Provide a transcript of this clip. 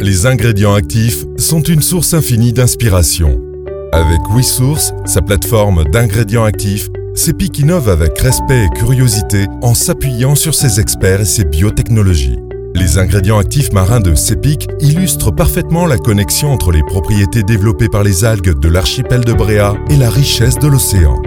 les ingrédients actifs sont une source infinie d'inspiration. Avec WeSource, sa plateforme d'ingrédients actifs, CEPIC innove avec respect et curiosité en s'appuyant sur ses experts et ses biotechnologies. Les ingrédients actifs marins de CEPIC illustrent parfaitement la connexion entre les propriétés développées par les algues de l'archipel de Bréa et la richesse de l'océan.